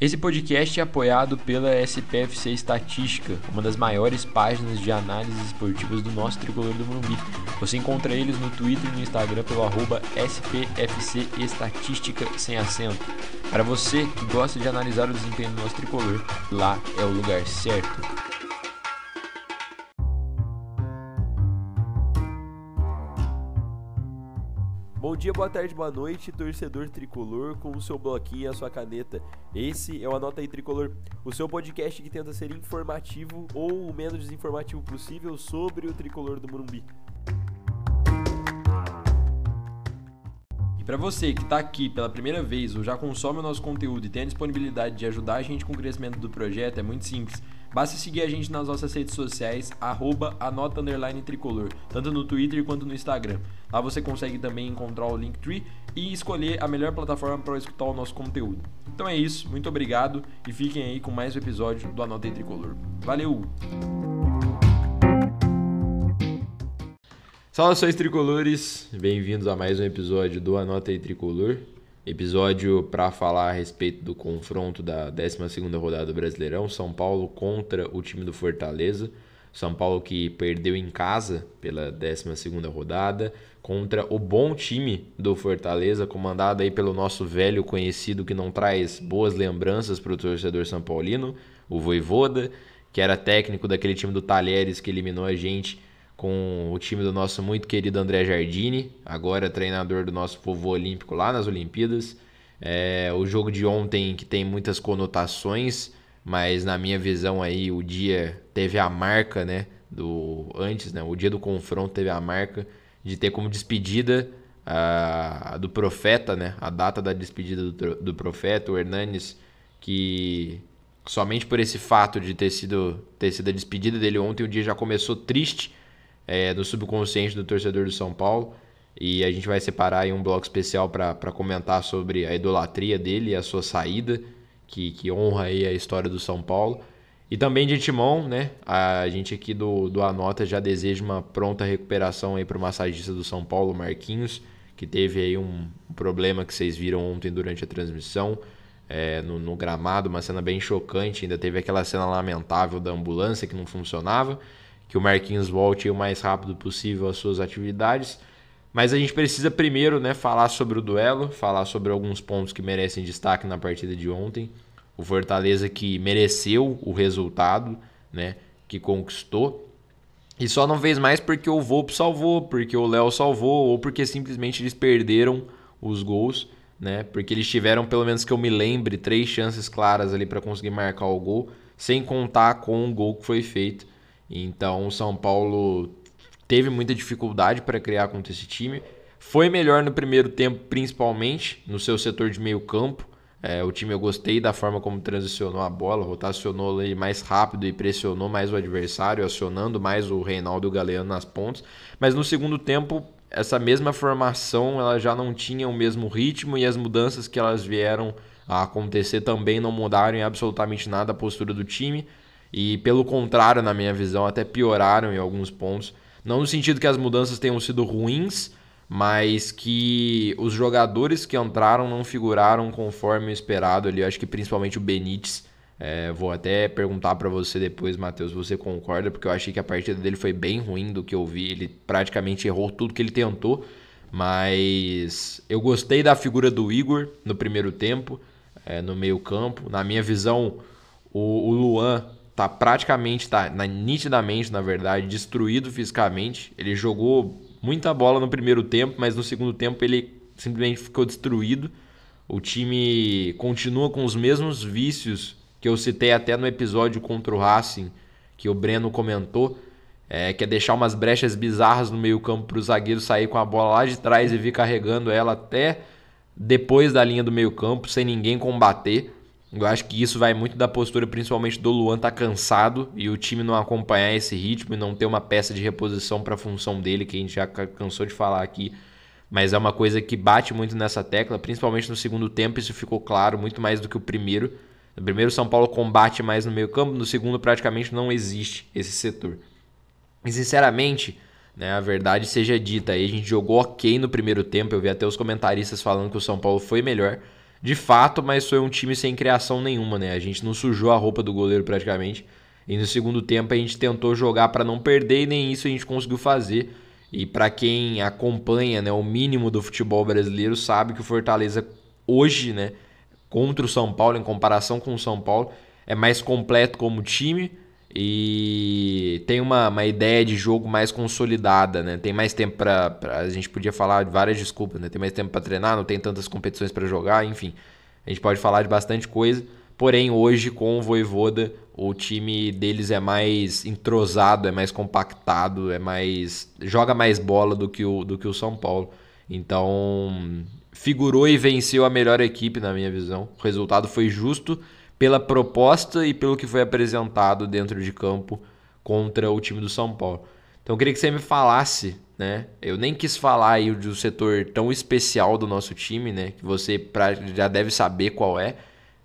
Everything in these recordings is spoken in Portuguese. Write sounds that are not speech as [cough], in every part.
Esse podcast é apoiado pela SPFC Estatística, uma das maiores páginas de análises esportivas do nosso tricolor do Morumbi. Você encontra eles no Twitter e no Instagram pelo arroba SPFC Estatística sem acento. Para você que gosta de analisar o desempenho do nosso tricolor, lá é o lugar certo. Dia, boa tarde, boa noite, torcedor tricolor com o seu bloquinho e a sua caneta. Esse é o Anota aí Tricolor, o seu podcast que tenta ser informativo ou o menos desinformativo possível sobre o tricolor do Morumbi. E para você que está aqui pela primeira vez ou já consome o nosso conteúdo e tem a disponibilidade de ajudar a gente com o crescimento do projeto, é muito simples Basta seguir a gente nas nossas redes sociais, arroba anota tricolor, tanto no Twitter quanto no Instagram. Lá você consegue também encontrar o Linktree e escolher a melhor plataforma para escutar o nosso conteúdo. Então é isso, muito obrigado e fiquem aí com mais um episódio do Anota Tricolor. Valeu! Saudações tricolores, bem-vindos a mais um episódio do Anota Tricolor. Episódio para falar a respeito do confronto da 12ª rodada do Brasileirão, São Paulo contra o time do Fortaleza. São Paulo que perdeu em casa pela 12ª rodada contra o bom time do Fortaleza, comandado aí pelo nosso velho conhecido que não traz boas lembranças para o torcedor são paulino, o Voivoda, que era técnico daquele time do Talheres que eliminou a gente com o time do nosso muito querido André Jardini, agora treinador do nosso povo olímpico lá nas Olimpíadas. É, o jogo de ontem que tem muitas conotações, mas na minha visão aí o dia teve a marca, né, do antes, né, o dia do confronto teve a marca de ter como despedida a, do profeta, né, a data da despedida do, do profeta, o Hernanes, que somente por esse fato de ter sido ter sido a despedida dele ontem, o dia já começou triste é, subconsciente do torcedor do São Paulo. E a gente vai separar aí um bloco especial para comentar sobre a idolatria dele e a sua saída, que, que honra aí a história do São Paulo. E também de Timão, né? A gente aqui do, do Anota já deseja uma pronta recuperação aí para o massagista do São Paulo, Marquinhos, que teve aí um problema que vocês viram ontem durante a transmissão. É, no, no, gramado, uma cena bem chocante. Ainda teve aquela cena lamentável da ambulância que não funcionava que o Marquinhos volte o mais rápido possível às suas atividades. Mas a gente precisa primeiro né, falar sobre o duelo, falar sobre alguns pontos que merecem destaque na partida de ontem. O Fortaleza que mereceu o resultado, né, que conquistou. E só não fez mais porque o Volpe salvou, porque o Léo salvou, ou porque simplesmente eles perderam os gols, né? Porque eles tiveram, pelo menos que eu me lembre, três chances claras ali para conseguir marcar o gol, sem contar com o gol que foi feito. Então o São Paulo teve muita dificuldade para criar contra esse time. Foi melhor no primeiro tempo, principalmente no seu setor de meio campo. É, o time eu gostei da forma como transicionou a bola, rotacionou ele mais rápido e pressionou mais o adversário, acionando mais o Reinaldo e o Galeano nas pontas. Mas no segundo tempo, essa mesma formação ela já não tinha o mesmo ritmo e as mudanças que elas vieram a acontecer também não mudaram em absolutamente nada a postura do time e pelo contrário, na minha visão, até pioraram em alguns pontos. Não no sentido que as mudanças tenham sido ruins, mas que os jogadores que entraram não figuraram conforme o esperado ali. Eu acho que principalmente o Benítez. É, vou até perguntar para você depois, Matheus, você concorda, porque eu achei que a partida dele foi bem ruim do que eu vi. Ele praticamente errou tudo que ele tentou, mas eu gostei da figura do Igor no primeiro tempo, é, no meio-campo. Na minha visão, o, o Luan tá praticamente, tá na, nitidamente, na verdade, destruído fisicamente. Ele jogou muita bola no primeiro tempo, mas no segundo tempo ele simplesmente ficou destruído. O time continua com os mesmos vícios que eu citei até no episódio contra o Racing, que o Breno comentou, é, que é deixar umas brechas bizarras no meio-campo para o zagueiro sair com a bola lá de trás e vir carregando ela até depois da linha do meio-campo, sem ninguém combater. Eu acho que isso vai muito da postura, principalmente do Luan tá cansado e o time não acompanhar esse ritmo e não ter uma peça de reposição para a função dele, que a gente já cansou de falar aqui. Mas é uma coisa que bate muito nessa tecla, principalmente no segundo tempo, isso ficou claro muito mais do que o primeiro. No primeiro, São Paulo combate mais no meio-campo, no segundo, praticamente não existe esse setor. E sinceramente, né, a verdade seja dita, aí a gente jogou ok no primeiro tempo. Eu vi até os comentaristas falando que o São Paulo foi melhor. De fato, mas foi um time sem criação nenhuma, né? A gente não sujou a roupa do goleiro praticamente. E no segundo tempo a gente tentou jogar para não perder e nem isso a gente conseguiu fazer. E para quem acompanha, né, o mínimo do futebol brasileiro sabe que o Fortaleza hoje, né, contra o São Paulo em comparação com o São Paulo, é mais completo como time e tem uma, uma ideia de jogo mais consolidada, né? Tem mais tempo para a gente podia falar de várias desculpas, né? Tem mais tempo para treinar, não tem tantas competições para jogar, enfim. A gente pode falar de bastante coisa. Porém, hoje com o Voivoda, o time deles é mais entrosado, é mais compactado, é mais joga mais bola do que o do que o São Paulo. Então, figurou e venceu a melhor equipe na minha visão. O resultado foi justo pela proposta e pelo que foi apresentado dentro de campo contra o time do São Paulo. Então eu queria que você me falasse, né? Eu nem quis falar aí do setor tão especial do nosso time, né? Que você pra, já deve saber qual é,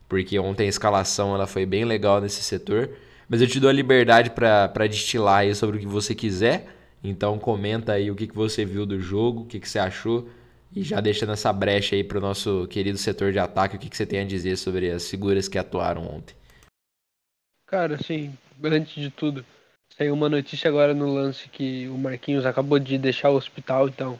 porque ontem a escalação ela foi bem legal nesse setor. Mas eu te dou a liberdade para destilar aí sobre o que você quiser. Então comenta aí o que, que você viu do jogo, o que, que você achou. E já deixando essa brecha aí para o nosso querido setor de ataque, o que, que você tem a dizer sobre as figuras que atuaram ontem? Cara, assim, antes de tudo, saiu uma notícia agora no lance que o Marquinhos acabou de deixar o hospital, então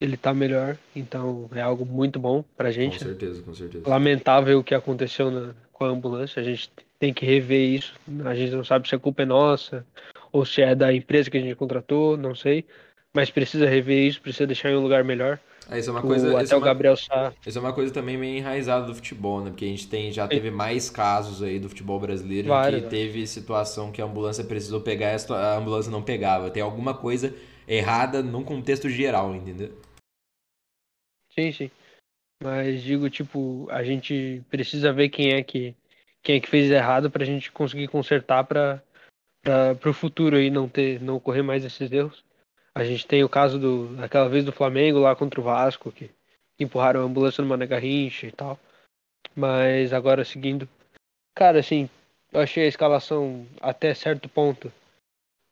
ele tá melhor, então é algo muito bom pra gente. Com né? certeza, com certeza. Lamentável o que aconteceu na, com a ambulância, a gente tem que rever isso. A gente não sabe se a culpa é nossa ou se é da empresa que a gente contratou, não sei. Mas precisa rever isso, precisa deixar em um lugar melhor. É, isso é uma coisa. O, até é o Gabriel Sá. Isso é uma coisa também meio enraizada do futebol, né? Porque a gente tem, já teve mais casos aí do futebol brasileiro Vários, que teve situação que a ambulância precisou pegar e a ambulância não pegava. Tem alguma coisa errada num contexto geral, entendeu? Sim, sim. Mas digo, tipo, a gente precisa ver quem é que quem é que fez errado pra gente conseguir consertar para para o futuro aí não ter não ocorrer mais esses erros. A gente tem o caso do daquela vez do Flamengo lá contra o Vasco, que empurraram a ambulância no Mané Garrincha e tal. Mas agora seguindo. Cara, assim, eu achei a escalação até certo ponto.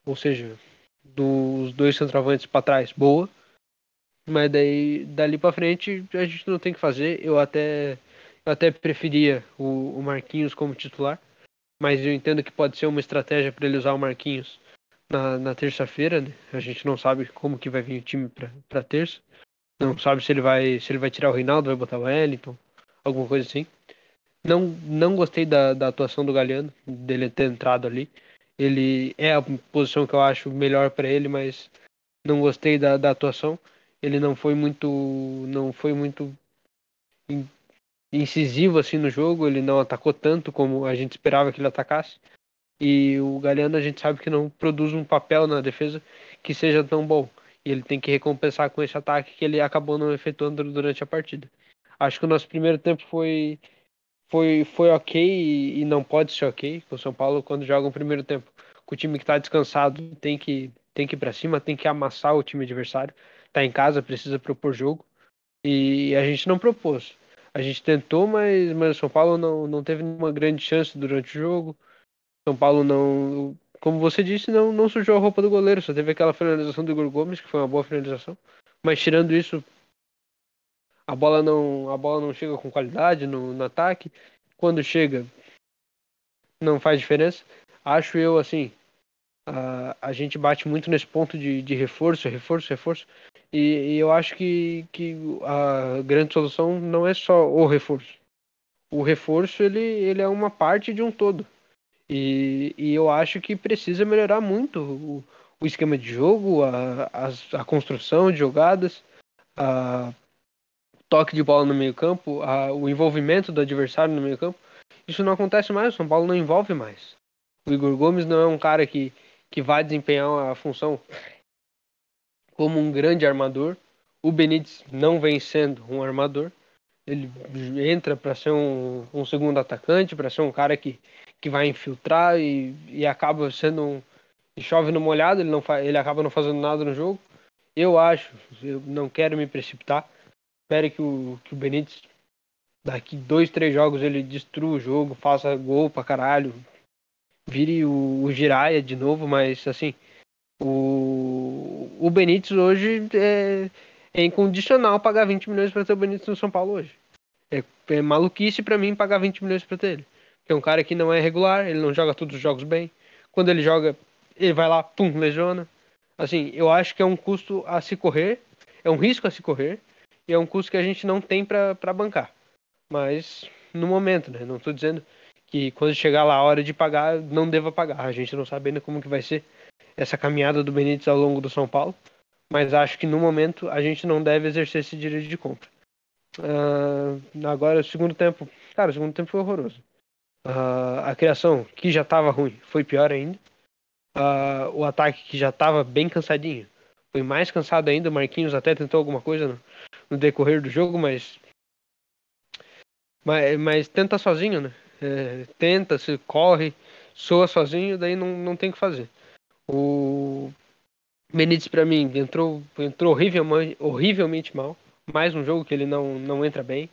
Ou seja, dos dois centroavantes para trás, boa. Mas daí, dali para frente, a gente não tem que fazer. Eu até, eu até preferia o, o Marquinhos como titular. Mas eu entendo que pode ser uma estratégia para ele usar o Marquinhos na, na terça-feira, né? A gente não sabe como que vai vir o time para terça. Não sabe se ele vai se ele vai tirar o Reinaldo, vai botar o Wellington, alguma coisa assim. Não não gostei da, da atuação do Galeano, dele ter entrado ali. Ele é a posição que eu acho melhor para ele, mas não gostei da, da atuação. Ele não foi muito não foi muito incisivo assim no jogo, ele não atacou tanto como a gente esperava que ele atacasse. E o Galeano a gente sabe que não produz um papel na defesa que seja tão bom. E ele tem que recompensar com esse ataque que ele acabou não efetuando durante a partida. Acho que o nosso primeiro tempo foi foi, foi ok e, e não pode ser ok com o São Paulo quando joga um primeiro tempo. Com o time que está descansado tem que, tem que ir para cima, tem que amassar o time adversário. Está em casa, precisa propor jogo. E a gente não propôs. A gente tentou, mas, mas o São Paulo não, não teve nenhuma grande chance durante o jogo. São Paulo não, como você disse, não, não sujou a roupa do goleiro, só teve aquela finalização do Igor Gomes, que foi uma boa finalização. Mas tirando isso, a bola não, a bola não chega com qualidade no, no ataque. Quando chega, não faz diferença. Acho eu assim, a, a gente bate muito nesse ponto de, de reforço, reforço, reforço. E, e, eu acho que, que a grande solução não é só o reforço. O reforço ele, ele é uma parte de um todo. E, e eu acho que precisa melhorar muito o, o esquema de jogo, a, a, a, construção de jogadas, a toque de bola no meio campo, a, o envolvimento do adversário no meio campo. Isso não acontece mais, o São Paulo não envolve mais. O Igor Gomes não é um cara que, que vai desempenhar a função como um grande armador. O Benítez não vem sendo um armador. Ele entra para ser um, um segundo atacante, para ser um cara que, que vai infiltrar e, e acaba sendo um. Chove no molhado, ele, não fa, ele acaba não fazendo nada no jogo. Eu acho, eu não quero me precipitar. Espero que o, que o Benítez, daqui dois, três jogos, ele destrua o jogo, faça gol pra caralho, vire o, o de novo, mas assim, o, o Benítez hoje é, é incondicional pagar 20 milhões para ter o Benítez no São Paulo hoje. É, é maluquice para mim pagar 20 milhões para ter ele. É um cara que não é regular, ele não joga todos os jogos bem. Quando ele joga, ele vai lá, pum, lesiona. Assim, eu acho que é um custo a se correr, é um risco a se correr, e é um custo que a gente não tem para bancar. Mas no momento, né? Não estou dizendo que quando chegar lá a hora de pagar, não deva pagar. A gente não sabe ainda como que vai ser essa caminhada do Benítez ao longo do São Paulo, mas acho que no momento a gente não deve exercer esse direito de compra. Uh, agora, o segundo tempo, cara, o segundo tempo foi horroroso. Uh, a criação, que já estava ruim, foi pior ainda. Uh, o ataque, que já estava bem cansadinho, foi mais cansado ainda. O Marquinhos até tentou alguma coisa no, no decorrer do jogo, mas, mas, mas tenta sozinho, né? É, tenta, se corre, soa sozinho, daí não, não tem o que fazer. O Benítez, para mim, entrou, entrou horrivelmente, horrivelmente mal. Mais um jogo que ele não, não entra bem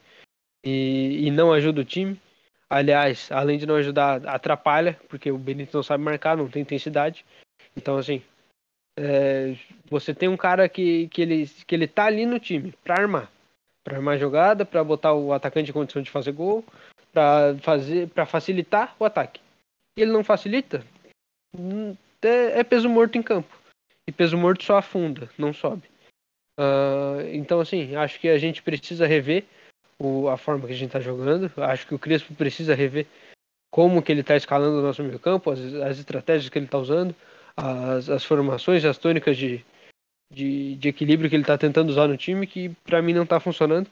e, e não ajuda o time. Aliás, além de não ajudar, atrapalha, porque o Benítez não sabe marcar, não tem intensidade. Então, assim, é, você tem um cara que, que, ele, que ele tá ali no time para armar. para armar jogada, para botar o atacante em condição de fazer gol, para fazer para facilitar o ataque. Ele não facilita, hum, é, é peso morto em campo. E peso morto só afunda, não sobe. Uh, então, assim, acho que a gente precisa rever o, a forma que a gente está jogando. Acho que o Crespo precisa rever como que ele está escalando o nosso meio campo, as, as estratégias que ele está usando, as, as formações, as tônicas de, de, de equilíbrio que ele está tentando usar no time, que para mim não está funcionando.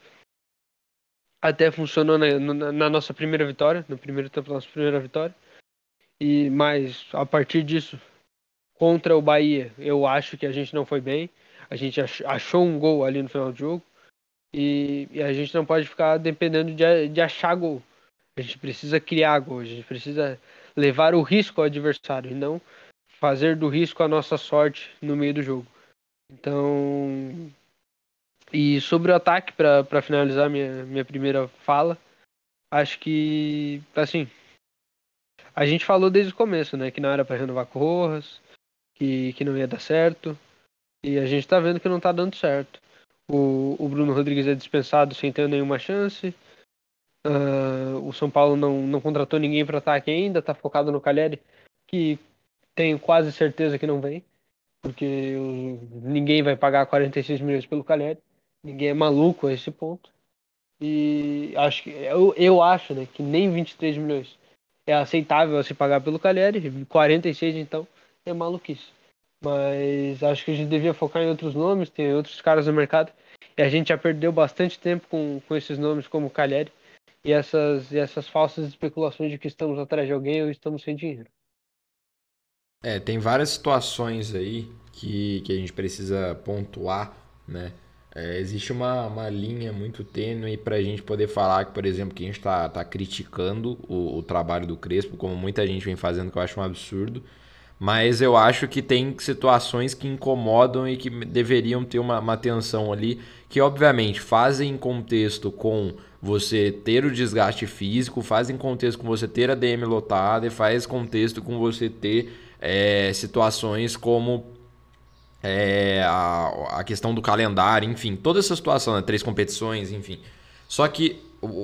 Até funcionou na, na, na, nossa primeira vitória, no primeiro tempo da nossa primeira vitória. E mas a partir disso, contra o Bahia, eu acho que a gente não foi bem. A gente achou um gol ali no final do jogo. E, e a gente não pode ficar dependendo de, de achar gol. A gente precisa criar gol, a gente precisa levar o risco ao adversário e não fazer do risco a nossa sorte no meio do jogo. Então, e sobre o ataque, para finalizar minha, minha primeira fala, acho que, assim, a gente falou desde o começo, né, que não era para renovar com Rojas, que, que não ia dar certo, e a gente tá vendo que não tá dando certo. O, o Bruno Rodrigues é dispensado sem ter nenhuma chance. Uh, o São Paulo não, não contratou ninguém para ataque ainda, tá focado no Cagliari, que tenho quase certeza que não vem, porque ninguém vai pagar 46 milhões pelo Cagliari. Ninguém é maluco a esse ponto. E acho que eu, eu acho, né, que nem 23 milhões é aceitável se pagar pelo Cagliari, 46 então é maluquice. Mas acho que a gente devia focar em outros nomes, tem outros caras no mercado. E a gente já perdeu bastante tempo com, com esses nomes como Cagliari e essas, e essas falsas especulações de que estamos atrás de alguém ou estamos sem dinheiro. É, tem várias situações aí que, que a gente precisa pontuar, né? É, existe uma, uma linha muito tênue para a gente poder falar que, por exemplo, que a gente está tá criticando o, o trabalho do Crespo, como muita gente vem fazendo, que eu acho um absurdo. Mas eu acho que tem situações que incomodam e que deveriam ter uma, uma atenção ali, que obviamente fazem contexto com você ter o desgaste físico, fazem contexto com você ter a DM lotada e faz contexto com você ter é, situações como é, a, a questão do calendário, enfim, toda essa situação, né? três competições, enfim. Só que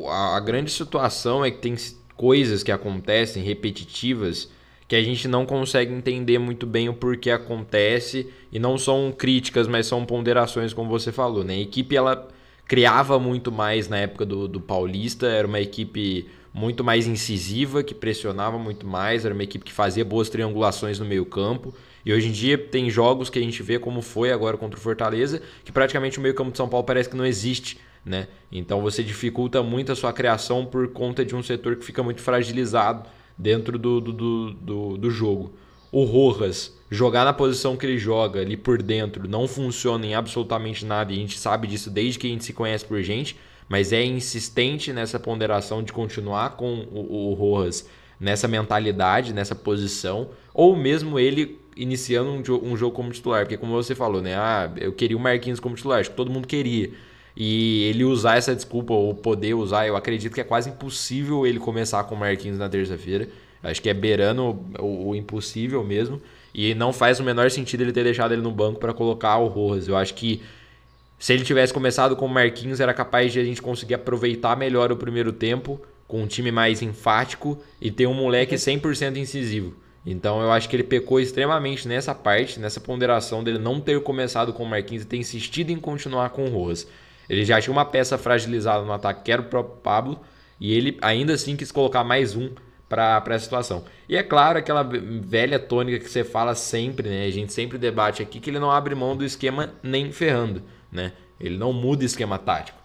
a, a grande situação é que tem coisas que acontecem repetitivas que a gente não consegue entender muito bem o porquê acontece e não são críticas, mas são ponderações, como você falou, né? A equipe ela criava muito mais na época do, do Paulista, era uma equipe muito mais incisiva, que pressionava muito mais, era uma equipe que fazia boas triangulações no meio campo. E hoje em dia tem jogos que a gente vê como foi agora contra o Fortaleza, que praticamente o meio campo de São Paulo parece que não existe, né? Então você dificulta muito a sua criação por conta de um setor que fica muito fragilizado dentro do, do, do, do, jogo. O Rojas jogar na posição que ele joga ali por dentro não funciona em absolutamente nada e a gente sabe disso desde que a gente se conhece por gente, mas é insistente nessa ponderação de continuar com o, o Rojas nessa mentalidade, nessa posição, ou mesmo ele iniciando um, um, jogo como titular, porque como você falou, né? Ah, eu queria o Marquinhos como titular, acho que todo mundo queria. E ele usar essa desculpa ou poder usar, eu acredito que é quase impossível ele começar com o Marquinhos na terça-feira. Acho que é beirando o, o, impossível mesmo. E não faz o menor sentido ele ter deixado ele no banco para colocar o Rojas. Eu acho que Se ele tivesse começado com o Marquinhos, era capaz de a gente conseguir aproveitar melhor o primeiro tempo, com um time mais enfático e ter um moleque 100% incisivo. Então eu acho que ele pecou extremamente nessa parte, nessa ponderação dele não ter começado com o Marquinhos e ter insistido em continuar com o Rojas. Ele já tinha uma peça fragilizada no ataque, que era o próprio Pablo, e ele ainda assim quis colocar mais um para essa situação. E é claro, aquela velha tônica que você fala sempre, né? A gente sempre debate aqui que ele não abre mão do esquema nem ferrando, né? Ele não muda esquema tático.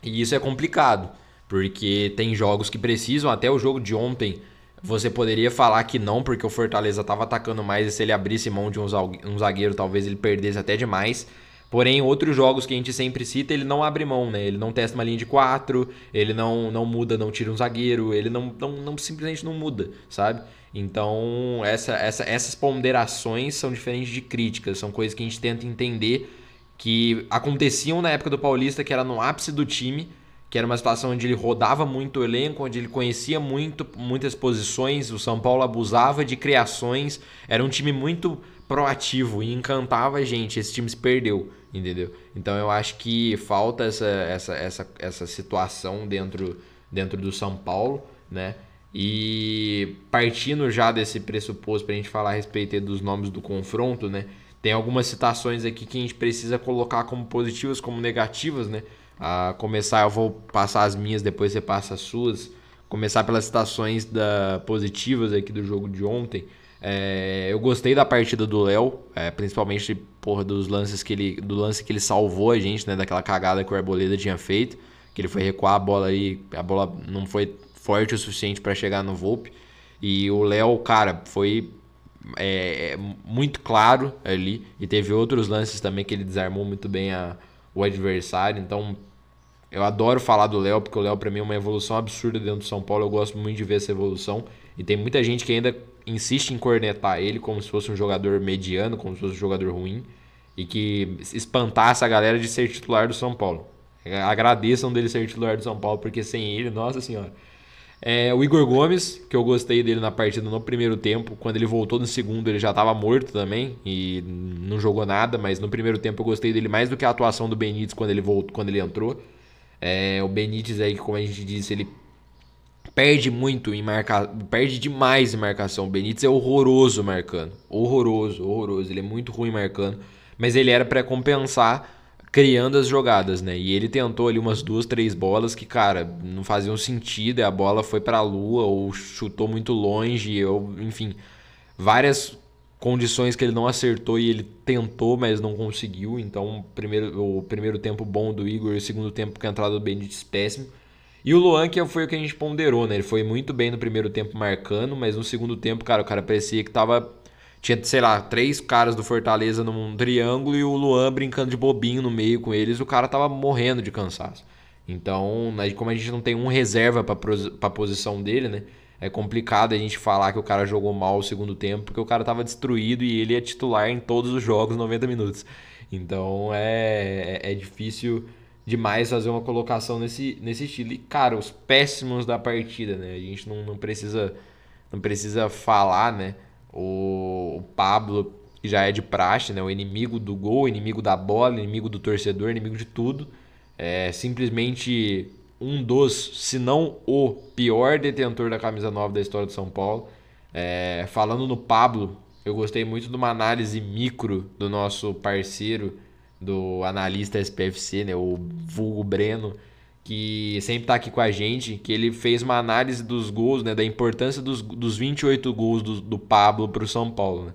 E isso é complicado, porque tem jogos que precisam, até o jogo de ontem, você poderia falar que não, porque o Fortaleza estava atacando mais e se ele abrisse mão de um zagueiro, talvez ele perdesse até demais. Porém, outros jogos que a gente sempre cita, ele não abre mão, né? Ele não testa uma linha de quatro, ele não, não muda, não tira um zagueiro, ele não, não, não simplesmente não muda, sabe? Então, essa, essa, essas ponderações são diferentes de críticas, são coisas que a gente tenta entender que aconteciam na época do Paulista, que era no ápice do time, que era uma situação onde ele rodava muito o elenco, onde ele conhecia muito muitas posições, o São Paulo abusava de criações, era um time muito proativo e encantava a gente. Esse time se perdeu, entendeu? Então eu acho que falta essa, essa, essa, essa situação dentro, dentro do São Paulo, né? E partindo já desse pressuposto para a gente falar a respeito dos nomes do confronto, né? Tem algumas citações aqui que a gente precisa colocar como positivas, como negativas, né? A começar, eu vou passar as minhas, depois você passa as suas. Começar pelas citações da, positivas aqui do jogo de ontem. É, eu gostei da partida do Léo, é, principalmente porra, dos lances que ele, do lance que ele salvou a gente, né, daquela cagada que o Arboleda tinha feito, que ele foi recuar a bola aí, a bola não foi forte o suficiente para chegar no Volpe. E o Léo, cara, foi é, é, muito claro ali. E teve outros lances também que ele desarmou muito bem a, o adversário. Então, eu adoro falar do Léo, porque o Léo, para mim, é uma evolução absurda dentro do São Paulo. Eu gosto muito de ver essa evolução. E tem muita gente que ainda insiste em cornetar ele como se fosse um jogador mediano, como se fosse um jogador ruim, e que espantasse a galera de ser titular do São Paulo. Agradeçam dele ser titular do São Paulo, porque sem ele, nossa senhora. É, o Igor Gomes, que eu gostei dele na partida no primeiro tempo, quando ele voltou no segundo ele já estava morto também e não jogou nada, mas no primeiro tempo eu gostei dele mais do que a atuação do Benítez quando ele voltou, quando ele entrou. É, o Benítez aí, como a gente disse, ele perde muito em marcar, perde demais em marcação. O Benítez é horroroso marcando, horroroso, horroroso. Ele é muito ruim marcando, mas ele era para compensar criando as jogadas, né? E ele tentou ali umas duas, três bolas que, cara, não faziam sentido. E a bola foi para a lua ou chutou muito longe, ou enfim, várias condições que ele não acertou e ele tentou, mas não conseguiu. Então, primeiro, o primeiro tempo bom do Igor e o segundo tempo com a entrada do Benítez péssimo. E o Luan, que foi o que a gente ponderou, né? Ele foi muito bem no primeiro tempo marcando, mas no segundo tempo, cara, o cara parecia que tava. Tinha, sei lá, três caras do Fortaleza num triângulo e o Luan brincando de bobinho no meio com eles. O cara tava morrendo de cansaço. Então, como a gente não tem um reserva pra posição dele, né? É complicado a gente falar que o cara jogou mal o segundo tempo, porque o cara tava destruído e ele é titular em todos os jogos 90 minutos. Então é, é, é difícil demais fazer uma colocação nesse, nesse estilo. E, cara, os péssimos da partida, né? A gente não, não precisa não precisa falar, né? O, o Pablo, que já é de praxe, né? O inimigo do gol, inimigo da bola, inimigo do torcedor, inimigo de tudo. É simplesmente um dos, se não o pior detentor da camisa nova da história do São Paulo. É, falando no Pablo, eu gostei muito de uma análise micro do nosso parceiro do analista SPFC, né, o vulgo Breno, que sempre está aqui com a gente, que ele fez uma análise dos gols, né, da importância dos, dos 28 gols do, do Pablo para o São Paulo. Né?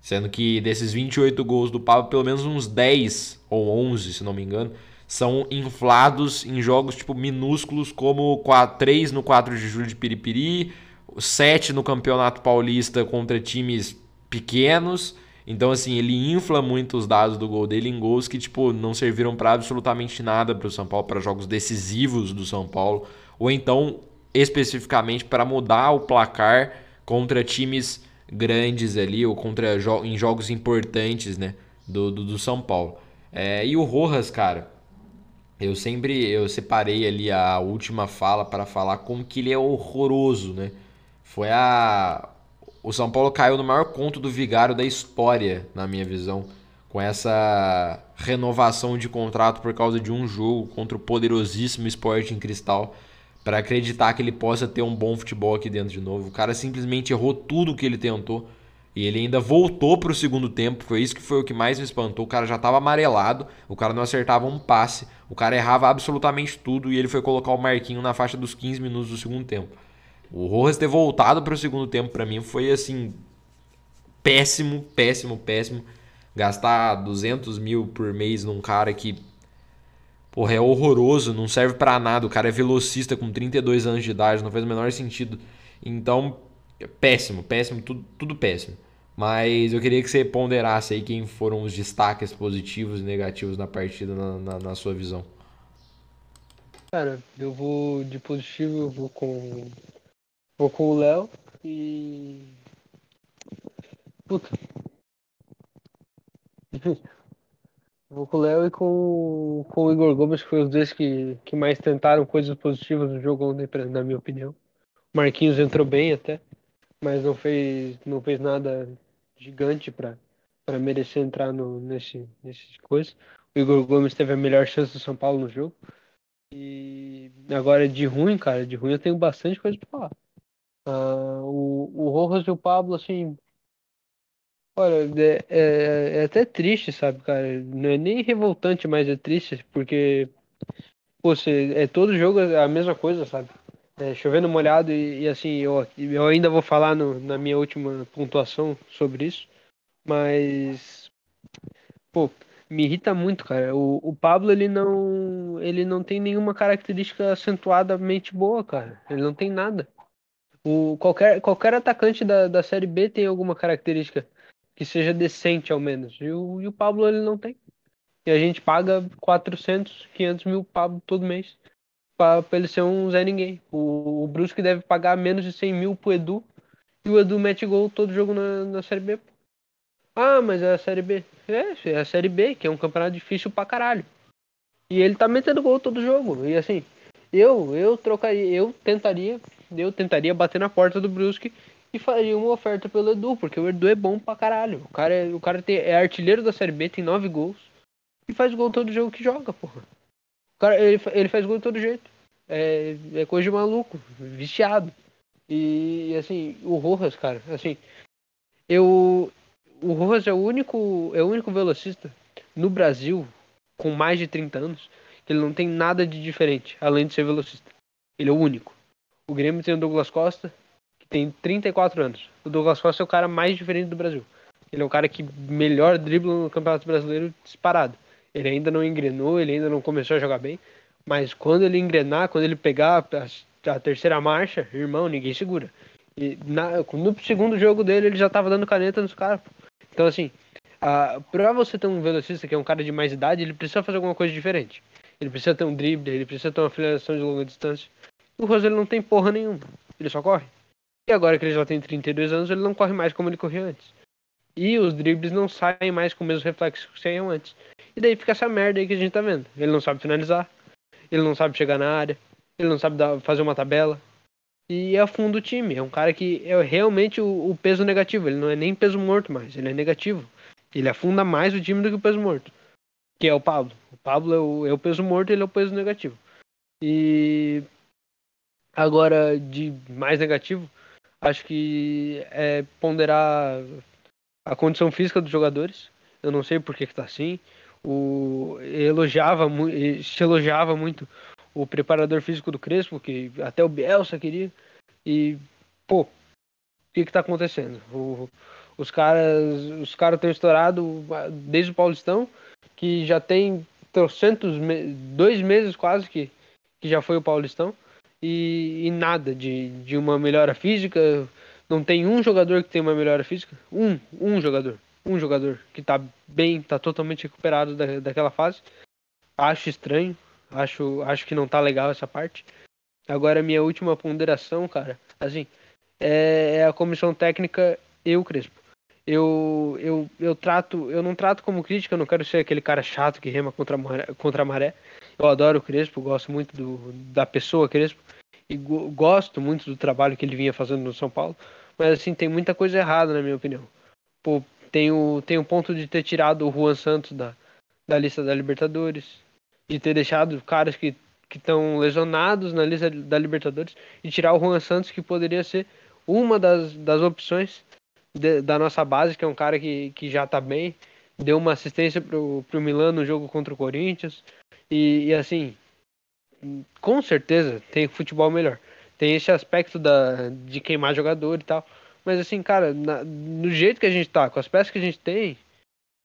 Sendo que desses 28 gols do Pablo, pelo menos uns 10 ou 11, se não me engano, são inflados em jogos tipo minúsculos como 4, 3 no 4 de julho de Piripiri, 7 no Campeonato Paulista contra times pequenos então, assim, ele infla muito os dados do gol dele em gols que, tipo, não serviram para absolutamente nada para o São Paulo, para jogos decisivos do São Paulo, ou então especificamente para mudar o placar contra times grandes ali, ou contra jo em jogos importantes, né, do, do, do São Paulo. É, e o Rojas, cara, eu sempre eu separei ali a última fala para falar como que ele é horroroso, né? Foi a o São Paulo caiu no maior conto do Vigário da história, na minha visão, com essa renovação de contrato por causa de um jogo contra o poderosíssimo Sporting Cristal para acreditar que ele possa ter um bom futebol aqui dentro de novo. O cara simplesmente errou tudo que ele tentou e ele ainda voltou para o segundo tempo. Foi isso que foi o que mais me espantou. O cara já estava amarelado, o cara não acertava um passe, o cara errava absolutamente tudo e ele foi colocar o Marquinho na faixa dos 15 minutos do segundo tempo. O Rojas ter voltado para o segundo tempo para mim foi assim péssimo, péssimo, péssimo. Gastar 200 mil por mês num cara que porra, é horroroso, não serve para nada. O cara é velocista com 32 anos de idade, não faz o menor sentido. Então, péssimo, péssimo, tudo, tudo péssimo. Mas eu queria que você ponderasse aí quem foram os destaques positivos e negativos na partida, na, na, na sua visão. Cara, eu vou de positivo, eu vou com. Vou com o Léo e. Puta. [laughs] Vou com o Léo e com, com o Igor Gomes, que foi os dois que, que mais tentaram coisas positivas no jogo ontem, na minha opinião. O Marquinhos entrou bem até, mas não fez, não fez nada gigante para merecer entrar no, nesse, nesse coisa. O Igor Gomes teve a melhor chance do São Paulo no jogo. E agora de ruim, cara, de ruim eu tenho bastante coisa para falar. Uh, o, o Rojas e o Pablo, assim, olha, é, é, é, até triste, sabe, cara? Não é nem revoltante, mas é triste, porque pô, você, é todo jogo a mesma coisa, sabe? É, chovendo molhado e, e, assim, eu, eu ainda vou falar no, na minha última pontuação sobre isso, mas pô, me irrita muito, cara. O, o Pablo, ele não, ele não tem nenhuma característica acentuadamente boa, cara. Ele não tem nada. O, qualquer, qualquer atacante da, da Série B tem alguma característica que seja decente, ao menos. E o, e o Pablo, ele não tem. E a gente paga 400, 500 mil Pablo todo mês para ele ser um Zé Ninguém. O, o Brusque deve pagar menos de 100 mil pro Edu. E o Edu mete gol todo jogo na, na Série B. Ah, mas é a Série B. É, é a Série B, que é um campeonato difícil pra caralho. E ele tá metendo gol todo jogo. E assim, eu, eu trocaria, eu tentaria, eu tentaria bater na porta do Brusque e faria uma oferta pelo Edu, porque o Edu é bom pra caralho. O cara, é, o cara tem, é artilheiro da Série B, tem nove gols. E faz gol todo jogo que joga, porra. O cara, ele, ele faz gol de todo jeito. É, é coisa de maluco, viciado. E assim, o Rojas, cara, assim, eu, o Rojas é o único, é o único velocista no Brasil com mais de 30 anos que ele não tem nada de diferente, além de ser velocista. Ele é o único. O Grêmio tem o Douglas Costa, que tem 34 anos. O Douglas Costa é o cara mais diferente do Brasil. Ele é o cara que melhor dribla no Campeonato Brasileiro disparado. Ele ainda não engrenou, ele ainda não começou a jogar bem, mas quando ele engrenar, quando ele pegar a, a terceira marcha, irmão, ninguém segura. E na, no segundo jogo dele, ele já tava dando caneta nos caras. Então, assim, a, pra você ter um velocista que é um cara de mais idade, ele precisa fazer alguma coisa diferente. Ele precisa ter um drible, ele precisa ter uma finalização de longa distância. O Rosel não tem porra nenhuma. Ele só corre. E agora que ele já tem 32 anos, ele não corre mais como ele corria antes. E os dribles não saem mais com o mesmo reflexo que saíam antes. E daí fica essa merda aí que a gente tá vendo. Ele não sabe finalizar, ele não sabe chegar na área, ele não sabe dar, fazer uma tabela. E afunda o time. É um cara que é realmente o, o, peso negativo. Ele não é nem peso morto mais, ele é negativo. Ele afunda mais o time do que o peso morto. Que é o Pablo. O Pablo é o, é o peso morto ele é o peso negativo. E agora, de mais negativo, acho que é ponderar a condição física dos jogadores. Eu não sei por que, que tá assim. O, elogiava, se elogiava muito o preparador físico do Crespo, que até o Bielsa queria. E, pô, o que que tá acontecendo? O, os caras os caras estão estourados desde o Paulistão, que já tem trocentos, dois meses quase que, que já foi o Paulistão, e, e nada de, de uma melhora física. Não tem um jogador que tem uma melhora física. Um, um jogador. Um jogador que tá bem, tá totalmente recuperado da, daquela fase. Acho estranho, Acho, acho que não tá legal essa parte. Agora, minha última ponderação, cara, assim, é, é a comissão técnica e o Crespo. Eu, eu, eu trato, eu não trato como crítica, eu não quero ser aquele cara chato que rema contra a maré. Contra a maré. Eu adoro o Crespo, gosto muito do, da pessoa Crespo e go, gosto muito do trabalho que ele vinha fazendo no São Paulo. Mas assim, tem muita coisa errada na minha opinião. Pô, tem o, tem o ponto de ter tirado o Juan Santos da, da lista da Libertadores, de ter deixado caras que estão lesionados na lista da Libertadores e tirar o Juan Santos, que poderia ser uma das, das opções da nossa base, que é um cara que, que já está bem, deu uma assistência pro, pro Milan no jogo contra o Corinthians. E, e, assim, com certeza tem futebol melhor. Tem esse aspecto da, de queimar jogador e tal. Mas assim, cara, na, no jeito que a gente tá, com as peças que a gente tem,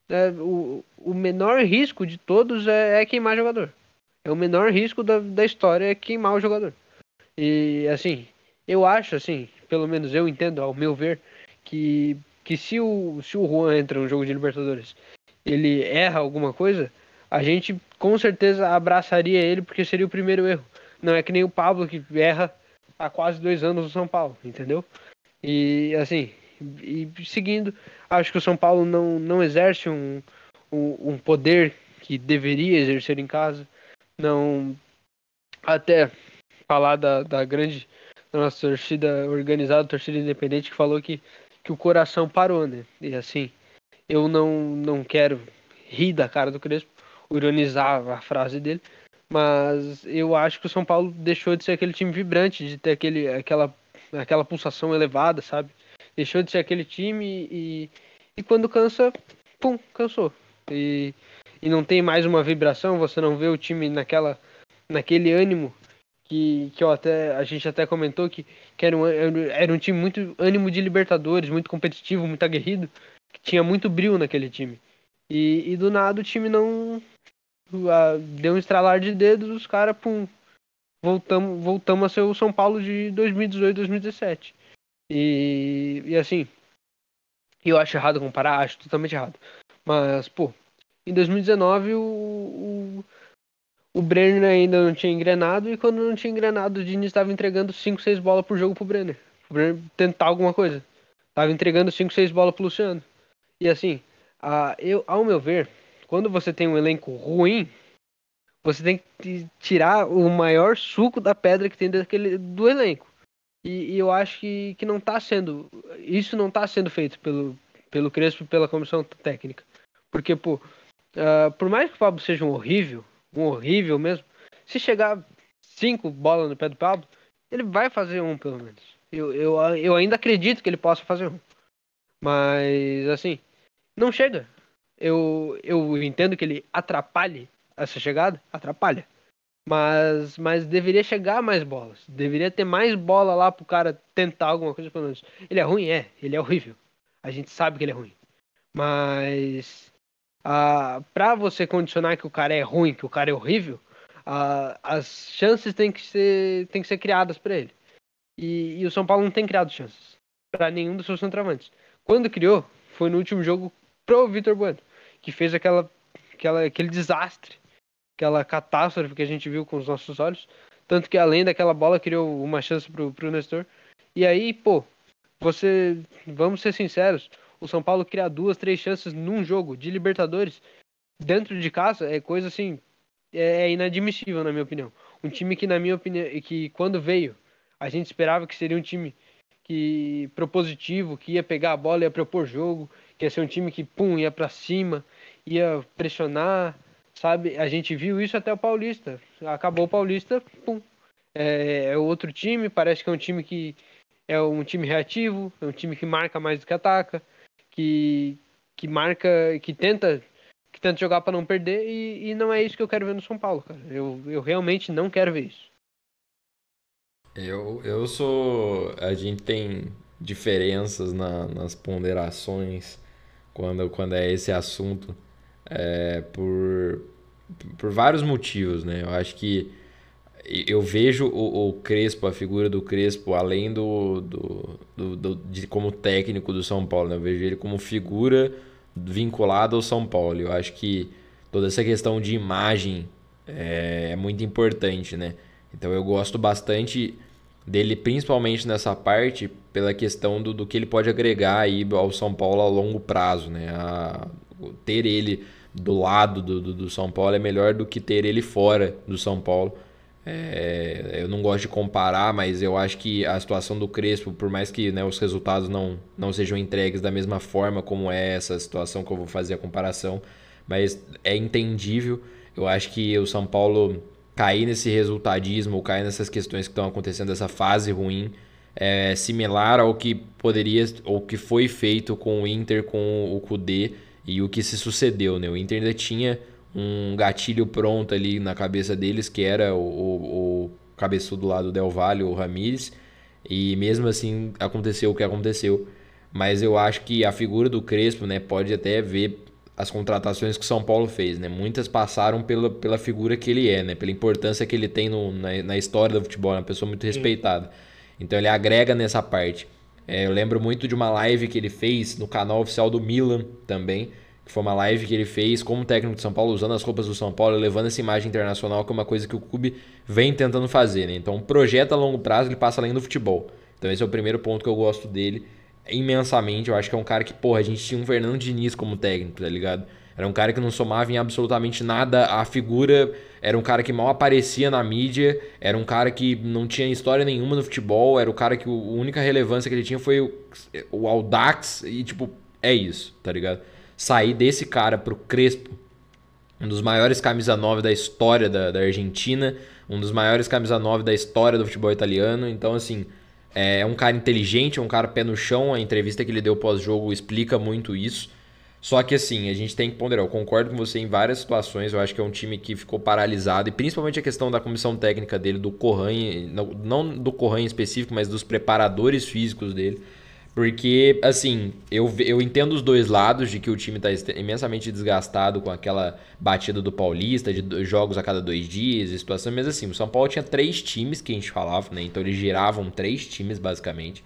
é, o, o menor risco de todos é, é, queimar jogador. É o menor risco da, da história é queimar o jogador. E assim, eu acho assim, pelo menos eu entendo, ao meu ver, que que se o, se o Juan entra no jogo de Libertadores, ele erra alguma coisa, a gente com certeza abraçaria ele porque seria o primeiro erro. Não é que nem o Pablo que erra há quase dois anos no São Paulo, entendeu? E assim, e seguindo, acho que o São Paulo não, não exerce um, um, um poder que deveria exercer em casa. Não. Até falar da, da grande da nossa torcida organizada, torcida independente, que falou que que o coração parou, né? E assim, eu não, não quero rir da cara do Crespo, ironizar a frase dele, mas eu acho que o São Paulo deixou de ser aquele time vibrante, de ter aquele, aquela, aquela pulsação elevada, sabe? Deixou de ser aquele time e, e quando cansa, pum, cansou. E, e não tem mais uma vibração, você não vê o time naquela, naquele ânimo que, que eu até, a gente até comentou que, que era, um, era um time muito ânimo de Libertadores, muito competitivo, muito aguerrido, que tinha muito brilho naquele time. E, e do nada o time não. Deu um estralar de dedos, os caras, pum. Voltamos, voltamos a ser o São Paulo de 2018, 2017. E, e assim, eu acho errado comparar, acho totalmente errado. Mas, pô, em 2019 o, o, o Brenner ainda não tinha engrenado e quando não tinha engrenado, o Diniz estava entregando 5, 6 bolas por jogo pro Brenner. O Brenner tentar alguma coisa. Tava entregando 5, 6 bolas pro Luciano. E assim, a, eu, ao meu ver, quando você tem um elenco ruim, você tem que tirar o maior suco da pedra que tem daquele, do elenco. E, e eu acho que, que não tá sendo. Isso não tá sendo feito pelo, pelo Crespo e pela comissão técnica. Porque, pô, uh, por mais que o Pablo seja um horrível, um horrível mesmo, se chegar cinco bolas no pé do Pablo, ele vai fazer um pelo menos. Eu, eu, eu ainda acredito que ele possa fazer um. Mas, assim, não chega. Eu, eu entendo que ele atrapalhe essa chegada, atrapalha. Mas, mas deveria chegar mais bolas. Deveria ter mais bola lá pro cara tentar alguma coisa pelo menos. Ele é ruim? É. Ele é horrível. A gente sabe que ele é ruim. Mas ah, para você condicionar que o cara é ruim, que o cara é horrível, ah, as chances têm que ser, têm que ser criadas para ele. E, e, o São Paulo não tem criado chances para nenhum dos seus centroavantes. Quando criou, foi no último jogo pro Vitor Bueno, que fez aquela, aquela, aquele desastre, aquela catástrofe que a gente viu com os nossos olhos. Tanto que além daquela bola, criou uma chance pro, pro Nestor. E aí, pô, você. Vamos ser sinceros, o São Paulo criar duas, três chances num jogo de Libertadores dentro de casa é coisa assim. É, é inadmissível, na minha opinião. Um time que, na minha opinião, que quando veio, a gente esperava que seria um time que propositivo, que ia pegar a bola, ia propor jogo, que ia ser um time que, pum, ia para cima, ia pressionar, sabe? A gente viu isso até o Paulista. Acabou o Paulista, pum. É, é outro time, parece que é um time que é um time reativo, é um time que marca mais do que ataca, que, que marca, que tenta que tenta jogar para não perder e, e, não é isso que eu quero ver no São Paulo, cara. Eu, eu realmente não quero ver isso. Eu, eu sou. A gente tem diferenças na, nas ponderações quando, quando é esse assunto é, por, por vários motivos, né? Eu acho que eu vejo o, o, Crespo, a figura do Crespo, além do, do, do, do, de como técnico do São Paulo, né? eu vejo ele como figura vinculada ao São Paulo. Eu acho que toda essa questão de imagem é, é muito importante, né? Então eu gosto bastante dele, principalmente nessa parte, pela questão do, do que ele pode agregar aí ao São Paulo a longo prazo, né? A, ter ele do lado do, do, do São Paulo é melhor do que ter ele fora do São Paulo É, eu não gosto de comparar, mas eu acho que a situação do Crespo, por mais que né, os resultados não, não sejam entregues da mesma forma como é essa situação que eu vou fazer a comparação, mas é entendível. Eu acho que o São Paulo cair nesse resultadismo, cair nessas questões que estão acontecendo, essa fase ruim, é similar ao que poderia, ou que foi feito com o Inter, com o Kudê e o que se sucedeu. Né? O Inter ainda tinha um gatilho pronto ali na cabeça deles, que era o, o, o cabeçudo lá do Del Valle, o Ramires, e mesmo assim aconteceu o que aconteceu. Mas eu acho que a figura do Crespo né, pode até ver as contratações que o São Paulo fez. Né? Muitas passaram pela, pela figura que ele é, né? pela importância que ele tem no, na, na história do futebol, é uma pessoa muito respeitada. Então ele agrega nessa parte. É, eu lembro muito de uma live que ele fez no canal oficial do Milan também, que foi uma live que ele fez como técnico de São Paulo, usando as roupas do São Paulo, levando essa imagem internacional, que é uma coisa que o clube vem tentando fazer. Né? Então, um projeto a longo prazo, ele passa além do futebol. Então, esse é o primeiro ponto que eu gosto dele imensamente. Eu acho que é um cara que, porra, a gente tinha um Fernando Diniz como técnico, tá ligado? Era um cara que não somava em absolutamente nada. A figura era um cara que mal aparecia na mídia. Era um cara que não tinha história nenhuma no futebol. Era o cara que a única relevância que ele tinha foi o, o Audax. E, tipo, é isso, tá ligado? Sair desse cara pro Crespo, um dos maiores camisa 9 da história da, da Argentina, um dos maiores camisa 9 da história do futebol italiano. Então, assim, é um cara inteligente, é um cara pé no chão. A entrevista que ele deu pós-jogo explica muito isso. Só que assim, a gente tem que ponderar. Eu concordo com você em várias situações. Eu acho que é um time que ficou paralisado. E principalmente a questão da comissão técnica dele, do Corran, não do Corran em específico, mas dos preparadores físicos dele. Porque, assim, eu, eu entendo os dois lados de que o time está imensamente desgastado com aquela batida do Paulista, de jogos a cada dois dias, situação, mas assim, o São Paulo tinha três times que a gente falava, né? Então eles giravam três times, basicamente.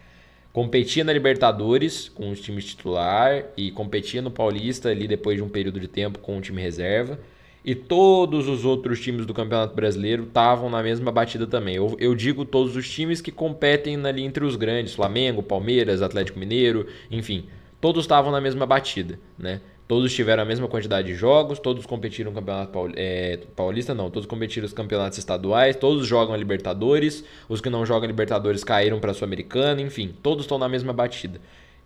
Competia na Libertadores com os times titular e competia no Paulista ali depois de um período de tempo com o time reserva e todos os outros times do Campeonato Brasileiro estavam na mesma batida também. Eu, eu, digo todos os times que competem ali entre os grandes, Flamengo, Palmeiras, Atlético Mineiro, enfim, todos estavam na mesma batida, né? Todos tiveram a mesma quantidade de jogos, todos competiram no Campeonato é, Paulista, não, todos competiram nos campeonatos estaduais, todos jogam a Libertadores, os que não jogam a Libertadores caíram para a Sul-Americana, enfim, todos estão na mesma batida.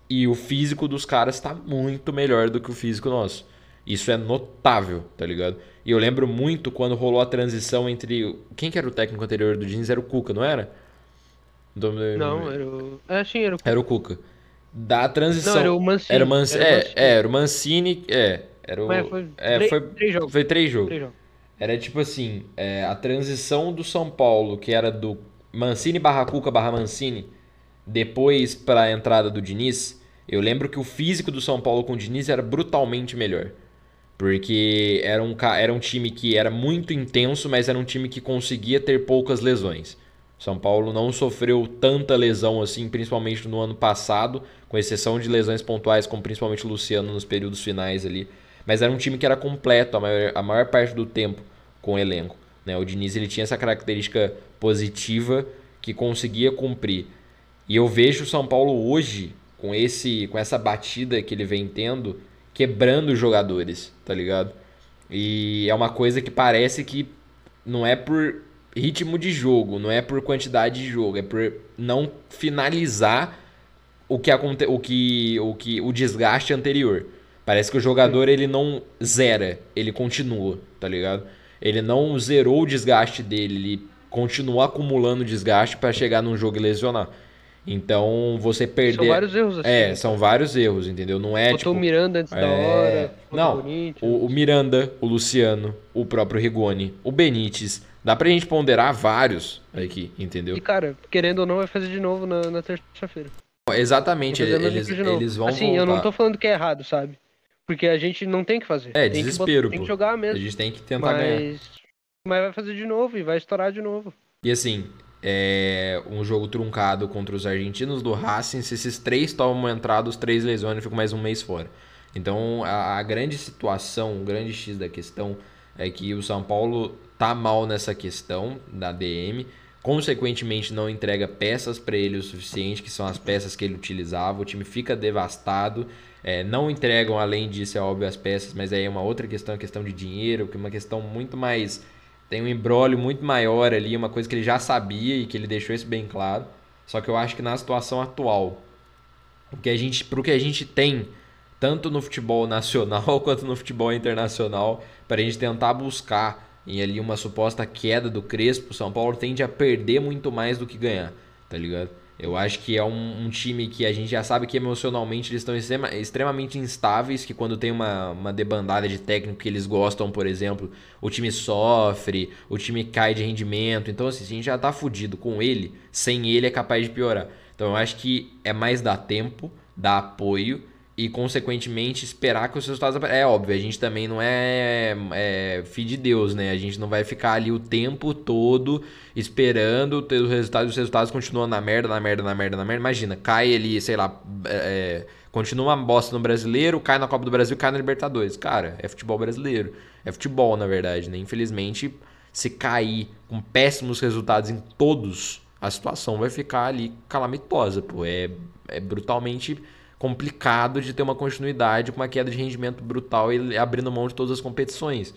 E o físico dos caras está muito melhor do que o físico nosso. Isso é notável, tá ligado? E eu lembro muito quando rolou a transição entre. Quem que era o técnico anterior do Jeans? Era o Cuca, não era? Não, era o. É, sim, era o Cuca. Era o Cuca. Da transição. Não, era o Mancini. Era o Mancini. Era o Mancini. É, é, era o Mancini. É, era o. Mas foi, é, três, foi, três jogos. Foi três jogos. Três jogos. Era tipo assim: é, a transição do São Paulo, que era do Mancini barra Cuca barra Mancini, depois para a entrada do Diniz. Eu lembro que o físico do São Paulo com o Diniz era brutalmente melhor. Porque era um, era um time que era muito intenso, mas era um time que conseguia ter poucas lesões. São Paulo não sofreu tanta lesão assim, principalmente no ano passado, com exceção de lesões pontuais, como principalmente o Luciano nos períodos finais ali. Mas era um time que era completo a maior, a maior parte do tempo com o elenco. Né? O Diniz ele tinha essa característica positiva que conseguia cumprir. E eu vejo o São Paulo hoje, com, esse, com essa batida que ele vem tendo, quebrando os jogadores, tá ligado? E é uma coisa que parece que não é por ritmo de jogo, não é por quantidade de jogo, é por não finalizar o que aconte o que o que o desgaste anterior. Parece que o jogador ele não zera, ele continua, tá ligado? Ele não zerou o desgaste dele, ele continua acumulando desgaste para chegar num jogo e lesionar. Então você perder. São vários erros assim. É, são vários erros, entendeu? Não é Botou tipo. o Miranda antes é... da hora. Não, o, o, Miranda, o Luciano, o próprio Rigoni, o Benítez. Dá pra gente ponderar vários aqui, entendeu? E cara, querendo ou não, vai fazer de novo na, na terça-feira. Exatamente, eles, eles vão. Assim, voltar. eu não tô falando que é errado, sabe? Porque a gente não tem que fazer. É, tem desespero. Que, tem que jogar mesmo. A gente tem que tentar mas... ganhar. Mas vai fazer de novo e vai estourar de novo. E assim, é, um jogo truncado contra os argentinos do Racing. Se esses três tomam entrada, os três lesiones, ficam mais um mês fora. Então a, a, grande situação, o grande X da questão é que o São Paulo tá mal nessa questão da DM. Consequentemente, não entrega peças para ele o suficiente, que são as peças que ele utilizava. O time fica devastado. É, não entregam, além disso, é óbvio, as peças, mas aí é uma outra questão, questão de dinheiro, que é uma questão muito mais tem um embrólio muito maior ali, uma coisa que ele já sabia e que ele deixou isso bem claro. Só que eu acho que na situação atual, o que a gente, pro que a gente tem, tanto no futebol nacional [laughs] quanto no futebol internacional, para a gente tentar buscar em ali uma suposta queda do Crespo, São Paulo tende a perder muito mais do que ganhar, tá ligado? Eu acho que é um, um, time que a gente já sabe que emocionalmente eles estão extrema, extremamente instáveis, que quando tem uma, uma debandada de técnico que eles gostam, por exemplo, o time sofre, o time cai de rendimento. Então, assim, se a gente já tá fudido com ele, sem ele é capaz de piorar. Então, eu acho que é mais dar tempo, dar apoio e, consequentemente, esperar que os resultados. É óbvio, a gente também não é, é filho de Deus, né? A gente não vai ficar ali o tempo todo esperando ter os resultados. Os resultados continuam na merda, na merda, na merda, na merda. Imagina, cai ali, sei lá, é, continua uma bosta no brasileiro, cai na Copa do Brasil, cai na Libertadores. Cara, é futebol brasileiro. É futebol, na verdade, né? Infelizmente, se cair com péssimos resultados em todos, a situação vai ficar ali calamitosa, pô. É, é brutalmente complicado de ter uma continuidade com uma queda de rendimento brutal e abrindo mão de todas as competições.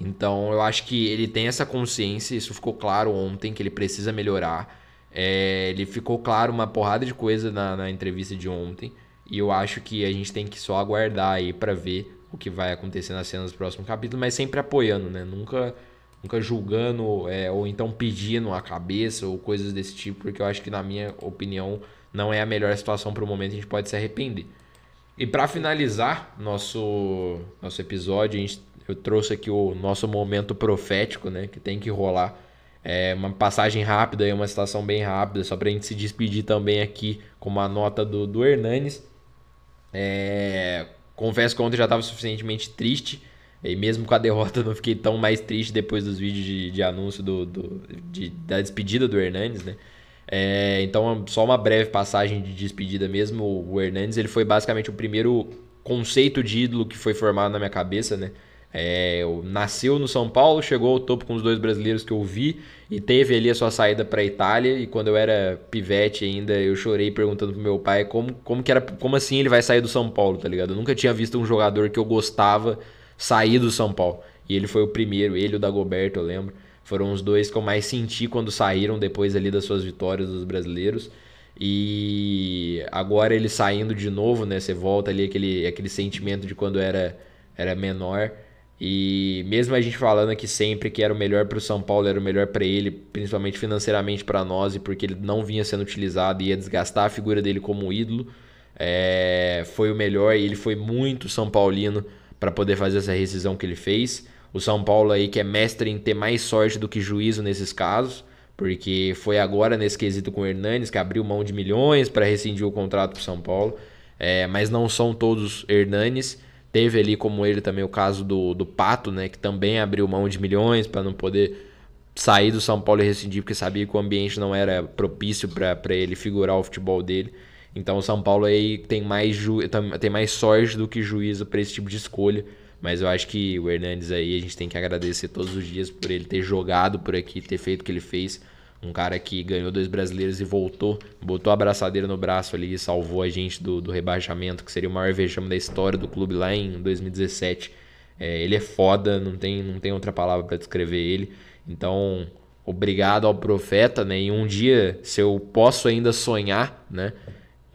Então eu acho que ele tem essa consciência, isso ficou claro ontem, que ele precisa melhorar. É, ele ficou claro uma porrada de coisa na, na, entrevista de ontem. E eu acho que a gente tem que só aguardar aí para ver o que vai acontecer nas cenas do próximo capítulo, mas sempre apoiando, né? Nunca, nunca julgando é, ou então pedindo a cabeça ou coisas desse tipo, porque eu acho que, na minha opinião, não é a melhor situação para o momento, a gente pode se arrepender. E para finalizar nosso, nosso episódio, gente, eu trouxe aqui o nosso momento profético, né, que tem que rolar. É uma passagem rápida uma situação bem rápida, só para a gente se despedir também aqui com uma nota do, do Hernanes. É, confesso que ontem já estava suficientemente triste, e mesmo com a derrota não fiquei tão mais triste depois dos vídeos de, de anúncio do, do de, da despedida do Hernanes, né? É, então, só uma breve passagem de despedida mesmo. O Hernandes ele foi basicamente o primeiro conceito de ídolo que foi formado na minha cabeça, né? É, nasceu no São Paulo, chegou ao topo com os dois brasileiros que eu vi e teve ali a sua saída para a Itália. E quando eu era pivete ainda, eu chorei perguntando pro meu pai como, como que era, como assim ele vai sair do São Paulo, tá ligado? Eu nunca tinha visto um jogador que eu gostava sair do São Paulo. E ele foi o primeiro, ele o Dagoberto, eu lembro. Foram os dois que eu mais senti quando saíram depois ali das suas vitórias dos brasileiros. E agora ele saindo de novo, né? Você volta ali aquele, aquele sentimento de quando era, era menor. E mesmo a gente falando aqui sempre que era o melhor para o São Paulo, era o melhor para ele, principalmente financeiramente para nós, e porque ele não vinha sendo utilizado e ia desgastar a figura dele como ídolo, é, foi o melhor e ele foi muito São Paulino para poder fazer essa rescisão que ele fez. O São Paulo aí que é mestre em ter mais sorte do que juízo nesses casos, porque foi agora nesse quesito com o Hernanes que abriu mão de milhões para rescindir o contrato para o São Paulo. É, mas não são todos Hernanes. Teve ali como ele também o caso do, do Pato, né, que também abriu mão de milhões para não poder sair do São Paulo e rescindir, porque sabia que o ambiente não era propício para ele figurar o futebol dele. Então o São Paulo aí tem mais, ju tem mais sorte do que juízo para esse tipo de escolha. Mas eu acho que o Hernandes aí a gente tem que agradecer todos os dias por ele ter jogado por aqui, ter feito o que ele fez. Um cara que ganhou dois brasileiros e voltou, botou a braçadeira no braço ali e salvou a gente do, do rebaixamento, que seria o maior vexame da história do clube lá em 2017. É, ele é foda, não tem, não tem outra palavra para descrever ele. Então, obrigado ao profeta, né? E um dia, se eu posso ainda sonhar, né?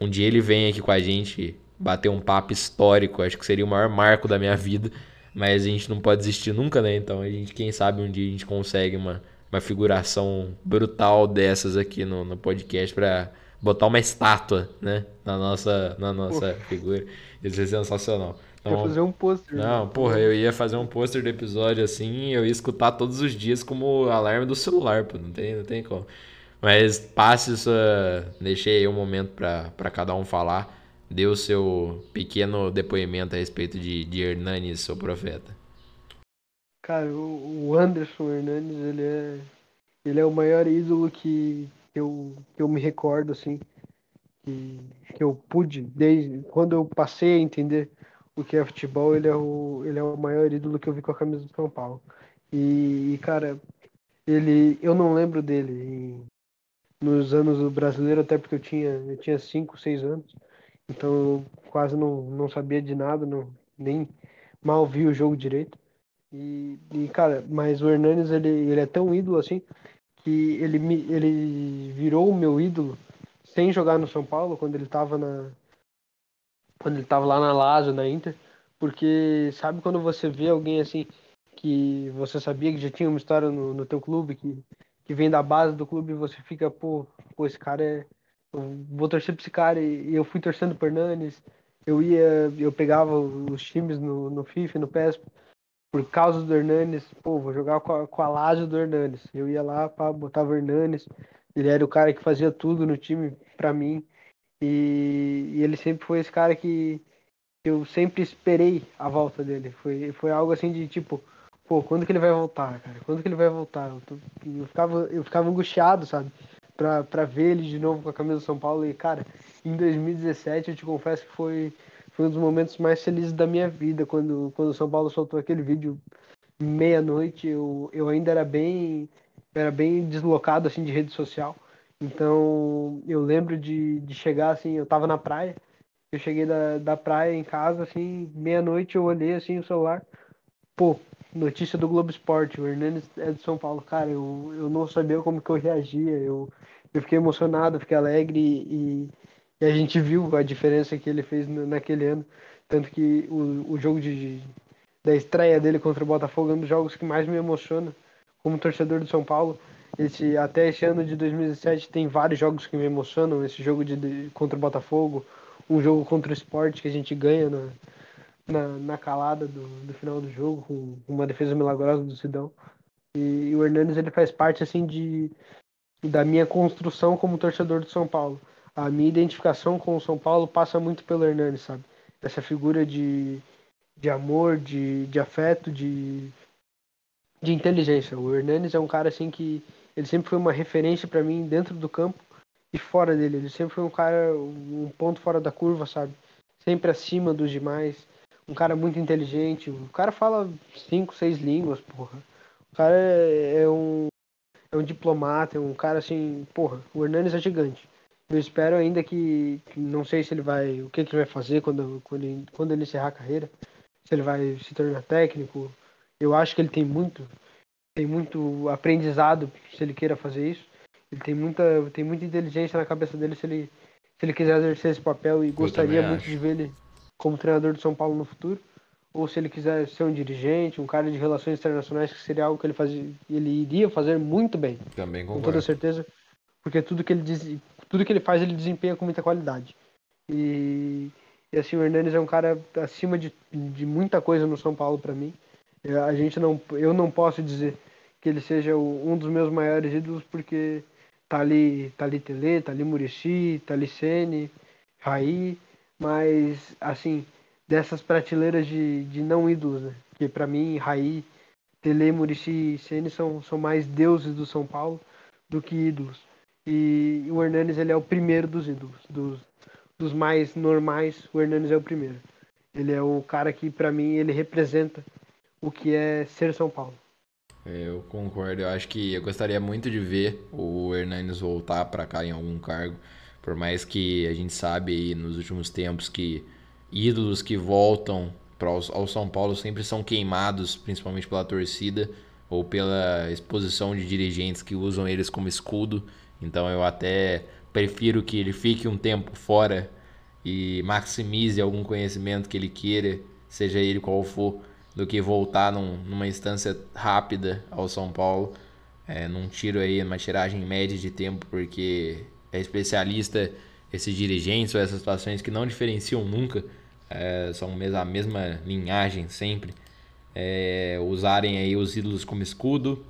Um dia ele vem aqui com a gente bater um papo histórico, acho que seria o maior marco da minha vida, mas a gente não pode desistir nunca, né? Então a gente, quem sabe um dia a gente consegue uma, uma figuração brutal dessas aqui no, no podcast para botar uma estátua, né, na nossa, na nossa figura. Isso é sensacional. Então, fazer um pôster. Não, porra, eu ia fazer um pôster do episódio assim, eu ia escutar todos os dias como alarme do celular, pô, não tem, não tem como. Mas passe sua, deixei aí um momento para cada um falar dê o seu pequeno depoimento a respeito de, de Hernanes, seu profeta. Cara, o Anderson Hernanes, ele é, ele é o maior ídolo que eu, que eu me recordo, assim, que, que eu pude, desde quando eu passei a entender o que é futebol, ele é o, ele é o maior ídolo que eu vi com a camisa do São Paulo. E, cara, ele, eu não lembro dele nos anos do brasileiro, até porque eu tinha, eu tinha 5, 6 anos. Então eu quase não, não sabia de nada, não, nem mal vi o jogo direito. E, e, cara, mas o Hernanes, ele, ele é tão ídolo assim, que ele, me, ele virou o meu ídolo sem jogar no São Paulo, quando ele tava na. Quando ele tava lá na Lazio, na Inter. Porque sabe quando você vê alguém assim que você sabia que já tinha uma história no, no teu clube, que, que vem da base do clube e você fica, pô, pô, esse cara é. Eu vou torcer pra esse cara e, eu fui torcendo pro Hernanes. Eu ia, eu pegava os times no, no FIFA, no PES, por causa do Hernanes. Pô, vou jogar com a, com a Lazio do Hernanes. Eu ia lá, pá, botava o Hernanes. Ele era o cara que fazia tudo no time pra mim. E, e ele sempre foi esse cara que eu sempre esperei a volta dele. Foi, foi algo assim de tipo, pô, quando que ele vai voltar, cara? Quando que ele vai voltar? Eu, tô, eu ficava, eu ficava angustiado, sabe? Pra, pra ver ele de novo com a camisa do São Paulo. E, cara, em 2017 eu te confesso que foi, foi um dos momentos mais felizes da minha vida. Quando, quando o São Paulo soltou aquele vídeo meia-noite, eu, eu ainda era bem, era bem deslocado, assim, de rede social. Então, eu lembro de, de chegar, assim, eu tava na praia, eu cheguei da, da praia em casa, assim, meia-noite eu olhei assim o celular. Pô, notícia do Globo Esporte, o Hernandes é de São Paulo. Cara, eu, eu não sabia como que eu reagia. Eu, eu fiquei emocionado, fiquei alegre e, e a gente viu a diferença que ele fez naquele ano. Tanto que o, o jogo de, da estreia dele contra o Botafogo é um dos jogos que mais me emociona como torcedor do São Paulo. Esse, até esse ano de 2017 tem vários jogos que me emocionam. Esse jogo de, de contra o Botafogo, um jogo contra o esporte que a gente ganha na, na, na calada do, do, final do jogo, com uma defesa milagrosa do Sidão. E, e, o Hernandes ele faz parte assim de da minha construção como torcedor do São Paulo. A minha identificação com o São Paulo passa muito pelo Hernandes, sabe? Essa figura de, de amor, de, de afeto, de, de inteligência. O Hernandes é um cara assim que ele sempre foi uma referência para mim dentro do campo e fora dele. Ele sempre foi um cara, um ponto fora da curva, sabe? Sempre acima dos demais. Um cara muito inteligente. O cara fala cinco, seis línguas, porra. O cara é, é um, é um diplomata, é um cara assim, porra. O Hernandes é gigante. Eu espero ainda que, que, não sei se ele vai, o que, que ele vai fazer quando, quando, ele, quando ele encerrar a carreira. Se ele vai se tornar técnico. Eu acho que ele tem muito, tem muito aprendizado se ele queira fazer isso. Ele tem muita, tem muita inteligência na cabeça dele se ele, se ele quiser exercer esse papel e Eu gostaria muito acho. de ver ele como treinador do São Paulo no futuro. Ou se ele quiser ser um dirigente, um cara de relações internacionais, que seria algo que ele, fazia, ele iria fazer muito bem. Também concordo. Com toda certeza. Porque tudo que ele, diz, tudo que ele faz, ele desempenha com muita qualidade. E, e assim, o Hernandes é um cara acima de, de muita coisa no São Paulo para mim. A gente não, eu não posso dizer que ele seja um dos meus maiores ídolos porque tá ali, tá ali Tele, tá ali Murici, tá ali Sene, Raí, mas assim, dessas prateleiras de, de não ídolos, né? Que para mim, Raí, Tele, Murici e Sene são, são mais deuses do São Paulo do que ídolos. E, o Hernanes ele é o primeiro dos ídolos, dos, dos mais normais, o Hernanes é o primeiro. Ele é o cara que para mim ele representa o que é ser São Paulo. É, eu concordo. Eu acho que eu gostaria muito de ver o Hernandes voltar para cá em algum cargo. Por mais que a gente sabe aí nos últimos tempos que ídolos que voltam para ao São Paulo sempre são queimados, principalmente pela torcida ou pela exposição de dirigentes que usam eles como escudo. Então eu até prefiro que ele fique um tempo fora e maximize algum conhecimento que ele queira, seja ele qual for do que voltar num, numa instância rápida ao São Paulo, é, num tiro aí, uma tiragem média de tempo, porque é especialista esses dirigentes ou essas situações que não diferenciam nunca, é, são a mesma linhagem sempre, é, usarem aí os ídolos como escudo,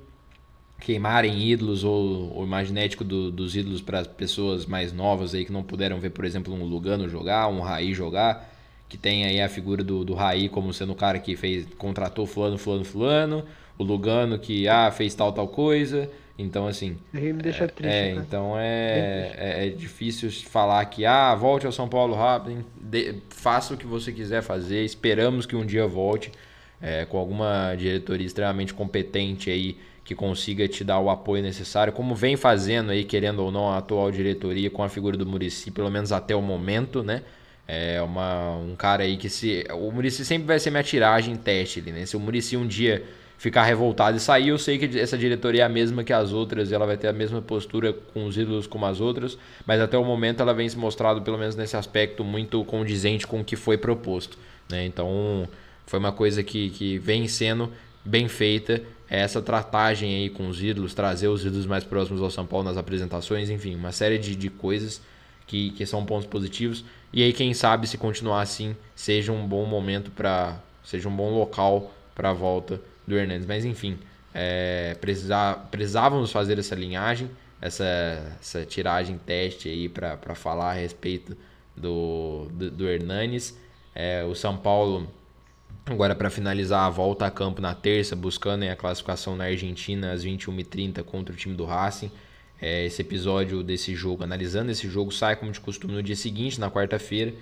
queimarem ídolos ou o imaginético do, dos ídolos para pessoas mais novas aí que não puderam ver, por exemplo, um Lugano jogar, um Raí jogar, que tem aí a figura do, do Raí como sendo o cara que fez, contratou fulano, fulano, fulano, o Lugano que ah, fez tal, tal coisa. Então, assim. me deixa triste. É, então é, é, é, difícil falar que, ah, volte ao São Paulo rápido, de, faça o que você quiser fazer, esperamos que um dia volte é, com alguma diretoria extremamente competente aí que consiga te dar o apoio necessário, como vem fazendo aí, querendo ou não, a atual diretoria com a figura do Murici, pelo menos até o momento, né? É uma, um cara aí que se. O Murici sempre vai ser minha tiragem teste ali, né? Se o Murici um dia ficar revoltado e sair, eu sei que essa diretoria é a mesma que as outras, ela vai ter a mesma postura com os ídolos como as outras, mas até o momento ela vem se mostrado, pelo menos nesse aspecto, muito condizente com o que foi proposto. Né? Então foi uma coisa que, que vem sendo bem feita é essa tratagem aí com os ídolos, trazer os ídolos mais próximos ao São Paulo nas apresentações, enfim, uma série de, de coisas que, que são pontos positivos. E aí, quem sabe, se continuar assim, seja um bom momento para. seja um bom local para a volta do Hernandes. Mas enfim, é, precisávamos fazer essa linhagem, essa, essa tiragem teste aí para falar a respeito do, do, do Hernanes. É, o São Paulo, agora para finalizar, volta a campo na terça, buscando a classificação na Argentina às 21h30 contra o time do Racing. É, esse episódio desse jogo, analisando esse jogo, sai como de costume no dia seguinte, na quarta-feira.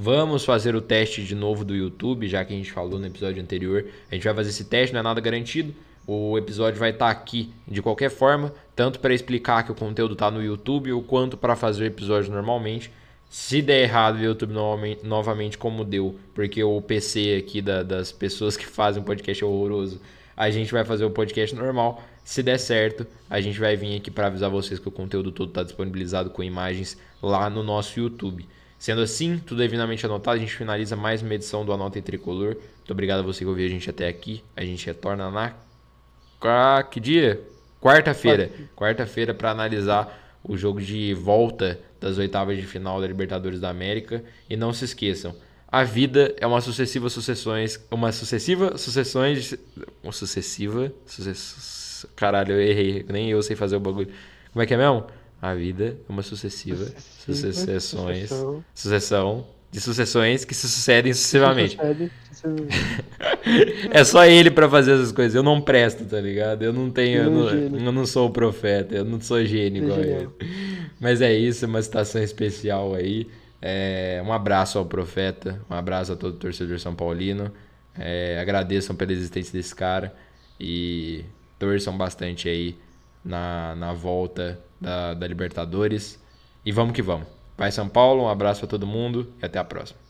Vamos fazer o teste de novo do YouTube, já que a gente falou no episódio anterior. A gente vai fazer esse teste, não é nada garantido. O episódio vai estar aqui de qualquer forma, tanto para explicar que o conteúdo está no YouTube, ou quanto para fazer o episódio normalmente. Se der errado o YouTube novamente, novamente, como deu, porque o PC aqui da, das pessoas que fazem o podcast é horroroso, a gente vai fazer o podcast normal. Se der certo, a gente vai vir aqui para avisar vocês que o conteúdo todo está disponibilizado com imagens lá no nosso YouTube. Sendo assim, tudo devidamente anotado, a gente finaliza mais uma edição do Anota em Tricolor. Muito obrigado a você que ouviu a gente até aqui. A gente retorna na. Que dia? Quarta-feira. Quarta-feira para analisar o jogo de volta das oitavas de final da Libertadores da América. E não se esqueçam, a vida é uma sucessiva sucessões. Uma sucessiva sucessões. Uma sucessiva. Sucess... Caralho, eu errei. Nem eu sei fazer o bagulho. Como é que é mesmo? A vida é uma sucessiva, sucessiva sucessões, sucessão. sucessão de sucessões que se sucedem sucessivamente. Sucede, [laughs] é só ele para fazer essas coisas. Eu não presto, tá ligado? Eu não tenho, eu não, eu não sou o profeta, eu não sou gênio igual ele. Mas é isso, uma citação especial aí. É, um abraço ao profeta, um abraço a todo torcedor são paulino. É, agradeçam pela existência desse cara e torçam bastante aí na, na volta da, da Libertadores. E vamos que vamos. Vai São Paulo, um abraço para todo mundo e até a próxima.